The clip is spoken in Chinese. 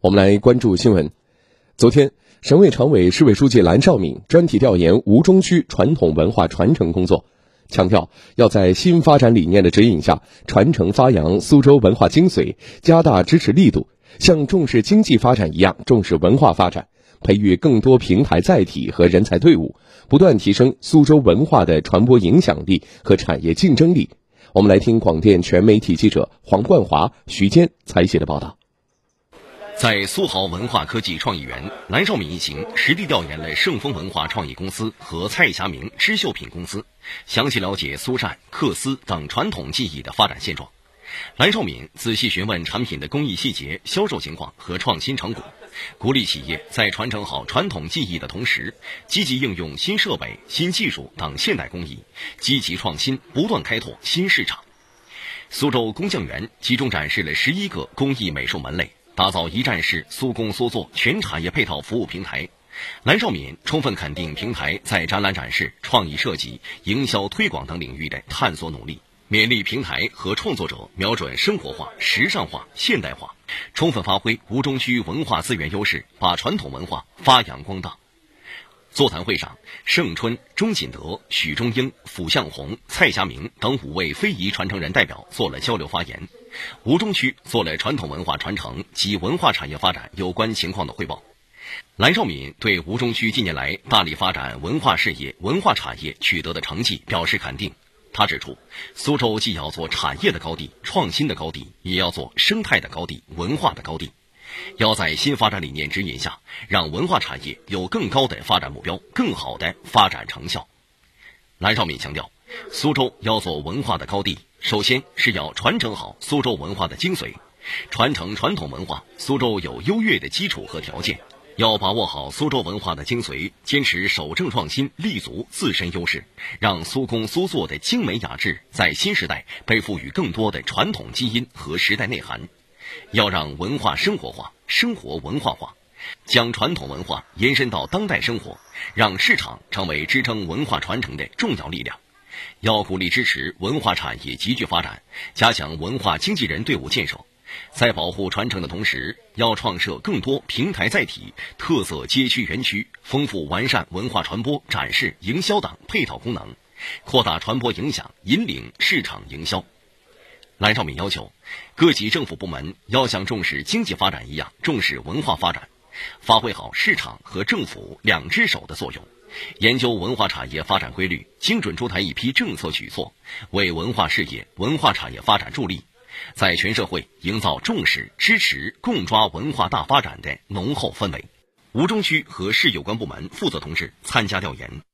我们来关注新闻。昨天，省委常委、市委书记蓝绍敏专题调研吴中区传统文化传承工作，强调要在新发展理念的指引下，传承发扬苏州文化精髓，加大支持力度，像重视经济发展一样重视文化发展，培育更多平台载体和人才队伍，不断提升苏州文化的传播影响力和产业竞争力。我们来听广电全媒体记者黄冠华、徐坚采写的报道。在苏豪文化科技创意园，蓝绍敏一行实地调研了盛丰文化创意公司和蔡霞明织绣品公司，详细了解苏扇、缂丝等传统技艺的发展现状。蓝绍敏仔细询问产品的工艺细节、销售情况和创新成果，鼓励企业在传承好传统技艺的同时，积极应用新设备、新技术等现代工艺，积极创新，不断开拓新市场。苏州工匠园集中展示了十一个工艺美术门类。打造一站式苏工苏作全产业配套服务平台，蓝绍敏充分肯定平台在展览展示、创意设计、营销推广等领域的探索努力，勉励平台和创作者瞄准生活化、时尚化、现代化，充分发挥吴中区文化资源优势，把传统文化发扬光大。座谈会上，盛春、钟锦德、许中英、符向红、蔡霞明等五位非遗传承人代表做了交流发言。吴中区做了传统文化传承及文化产业发展有关情况的汇报。蓝绍敏对吴中区近年来大力发展文化事业、文化产业取得的成绩表示肯定。他指出，苏州既要做产业的高地、创新的高地，也要做生态的高地、文化的高地。要在新发展理念指引下，让文化产业有更高的发展目标、更好的发展成效。蓝绍敏强调，苏州要做文化的高地。首先是要传承好苏州文化的精髓，传承传统文化，苏州有优越的基础和条件。要把握好苏州文化的精髓，坚持守正创新，立足自身优势，让苏工苏作的精美雅致在新时代被赋予更多的传统基因和时代内涵。要让文化生活化，生活文化化，将传统文化延伸到当代生活，让市场成为支撑文化传承的重要力量。要鼓励支持文化产业集聚发展，加强文化经纪人队伍建设，在保护传承的同时，要创设更多平台载体、特色街区园区，丰富完善文化传播、展示、营销等配套功能，扩大传播影响，引领市场营销。蓝绍敏要求，各级政府部门要像重视经济发展一样重视文化发展，发挥好市场和政府两只手的作用。研究文化产业发展规律，精准出台一批政策举措，为文化事业、文化产业发展助力，在全社会营造重视、支持、共抓文化大发展的浓厚氛围。吴中区和市有关部门负责同志参加调研。